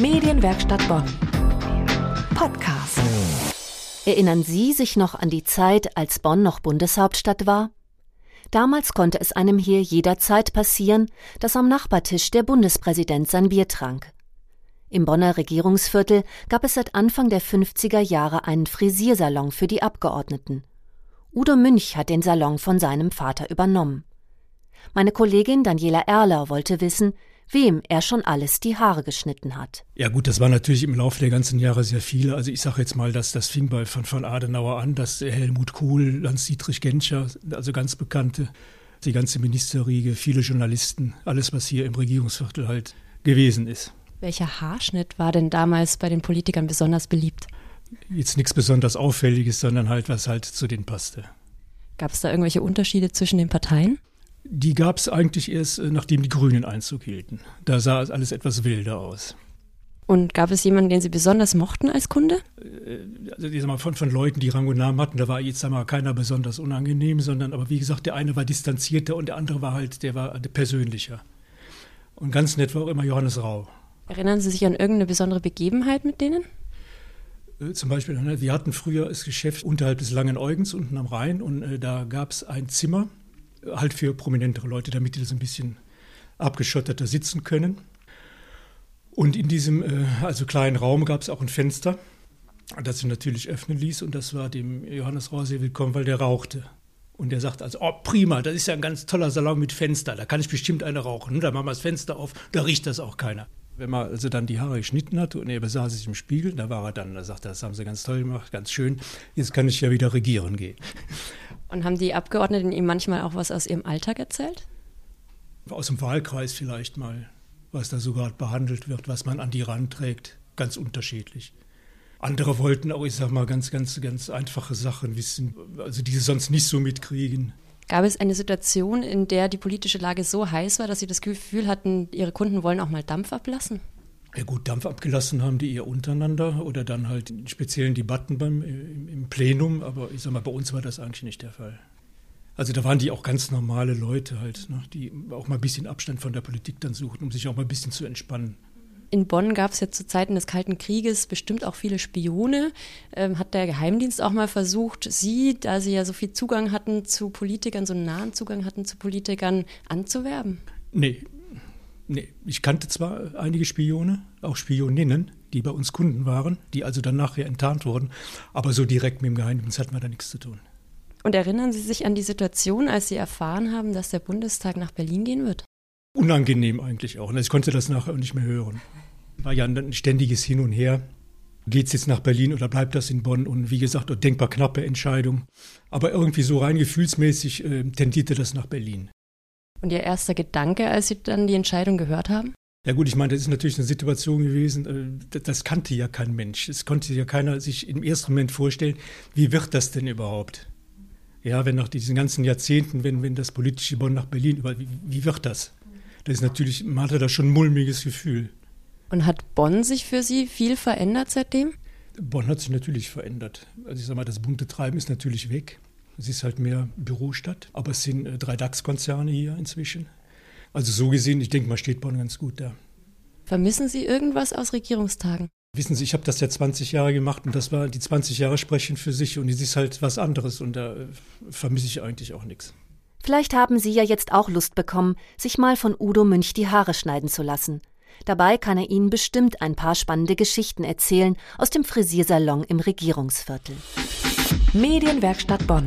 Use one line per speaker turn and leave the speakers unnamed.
Medienwerkstatt Bonn. Podcast.
Erinnern Sie sich noch an die Zeit, als Bonn noch Bundeshauptstadt war? Damals konnte es einem hier jederzeit passieren, dass am Nachbartisch der Bundespräsident sein Bier trank. Im Bonner Regierungsviertel gab es seit Anfang der 50er Jahre einen Frisiersalon für die Abgeordneten. Udo Münch hat den Salon von seinem Vater übernommen. Meine Kollegin Daniela Erler wollte wissen, wem er schon alles die Haare geschnitten hat.
Ja gut, das war natürlich im Laufe der ganzen Jahre sehr viele. Also ich sage jetzt mal, dass das fing bei von, von Adenauer an, dass Helmut Kohl, Hans-Dietrich Genscher, also ganz bekannte, die ganze Ministerriege, viele Journalisten, alles was hier im Regierungsviertel halt gewesen ist.
Welcher Haarschnitt war denn damals bei den Politikern besonders beliebt?
Jetzt nichts besonders Auffälliges, sondern halt, was halt zu denen passte.
Gab es da irgendwelche Unterschiede zwischen den Parteien?
Die gab es eigentlich erst, äh, nachdem die Grünen Einzug hielten. Da sah alles etwas wilder aus.
Und gab es jemanden, den Sie besonders mochten als Kunde?
Äh, also ich sag mal, von, von Leuten, die Rang und Namen hatten, da war jetzt sag mal, keiner besonders unangenehm, sondern aber wie gesagt, der eine war distanzierter und der andere war halt, der war persönlicher. Und ganz nett war auch immer Johannes Rau.
Erinnern Sie sich an irgendeine besondere Begebenheit mit denen?
Äh, zum Beispiel, ne, wir hatten früher das Geschäft unterhalb des Langen Eugens unten am Rhein und äh, da gab es ein Zimmer, halt für prominentere Leute, damit die das ein bisschen abgeschotteter sitzen können. Und in diesem äh, also kleinen Raum gab es auch ein Fenster, das sich natürlich öffnen ließ. Und das war dem Johannes Rau sehr willkommen, weil der rauchte. Und er sagte also, oh prima, das ist ja ein ganz toller Salon mit Fenster, da kann ich bestimmt eine rauchen. Da machen wir das Fenster auf, da riecht das auch keiner. Wenn man also dann die Haare geschnitten hatte und er besah sich im Spiegel, da war er dann, da sagte er, das haben sie ganz toll gemacht, ganz schön, jetzt kann ich ja wieder regieren gehen.
Und haben die Abgeordneten ihm manchmal auch was aus ihrem Alltag erzählt?
Aus dem Wahlkreis vielleicht mal, was da so gerade behandelt wird, was man an die Rand trägt, ganz unterschiedlich. Andere wollten auch, ich sag mal, ganz, ganz, ganz einfache Sachen wissen, also die sie sonst nicht so mitkriegen.
Gab es eine Situation, in der die politische Lage so heiß war, dass Sie das Gefühl hatten, Ihre Kunden wollen auch mal Dampf ablassen?
Ja gut, Dampf abgelassen haben die eher untereinander oder dann halt in speziellen Debatten beim, im, im Plenum, aber ich sag mal, bei uns war das eigentlich nicht der Fall. Also da waren die auch ganz normale Leute halt, ne, die auch mal ein bisschen Abstand von der Politik dann suchten, um sich auch mal ein bisschen zu entspannen.
In Bonn gab es ja zu Zeiten des Kalten Krieges bestimmt auch viele Spione. Ähm, hat der Geheimdienst auch mal versucht, Sie, da Sie ja so viel Zugang hatten zu Politikern, so einen nahen Zugang hatten zu Politikern, anzuwerben?
Nee, nee. Ich kannte zwar einige Spione, auch Spioninnen, die bei uns Kunden waren, die also dann nachher enttarnt wurden, aber so direkt mit dem Geheimdienst hatten wir da nichts zu tun.
Und erinnern Sie sich an die Situation, als Sie erfahren haben, dass der Bundestag nach Berlin gehen wird?
unangenehm eigentlich auch. Ich konnte das nachher auch nicht mehr hören. War ja ein ständiges Hin und Her. Geht es jetzt nach Berlin oder bleibt das in Bonn? Und wie gesagt, denkbar knappe Entscheidung. Aber irgendwie so rein gefühlsmäßig äh, tendierte das nach Berlin.
Und Ihr erster Gedanke, als Sie dann die Entscheidung gehört haben?
Ja gut, ich meine, das ist natürlich eine Situation gewesen, äh, das kannte ja kein Mensch. Es konnte ja keiner sich im ersten Moment vorstellen, wie wird das denn überhaupt? Ja, wenn nach diesen ganzen Jahrzehnten, wenn, wenn das politische Bonn nach Berlin über, wie, wie wird das? Das ist natürlich, man hatte da schon ein mulmiges Gefühl.
Und hat Bonn sich für Sie viel verändert seitdem?
Bonn hat sich natürlich verändert. Also ich sage mal, das bunte Treiben ist natürlich weg. Es ist halt mehr Bürostadt, aber es sind äh, drei DAX-Konzerne hier inzwischen. Also so gesehen, ich denke mal, steht Bonn ganz gut da.
Vermissen Sie irgendwas aus Regierungstagen?
Wissen Sie, ich habe das ja 20 Jahre gemacht und das war die 20 Jahre sprechen für sich und es ist halt was anderes und da äh, vermisse ich eigentlich auch nichts.
Vielleicht haben Sie ja jetzt auch Lust bekommen, sich mal von Udo Münch die Haare schneiden zu lassen. Dabei kann er Ihnen bestimmt ein paar spannende Geschichten erzählen aus dem Frisiersalon im Regierungsviertel.
Medienwerkstatt Bonn.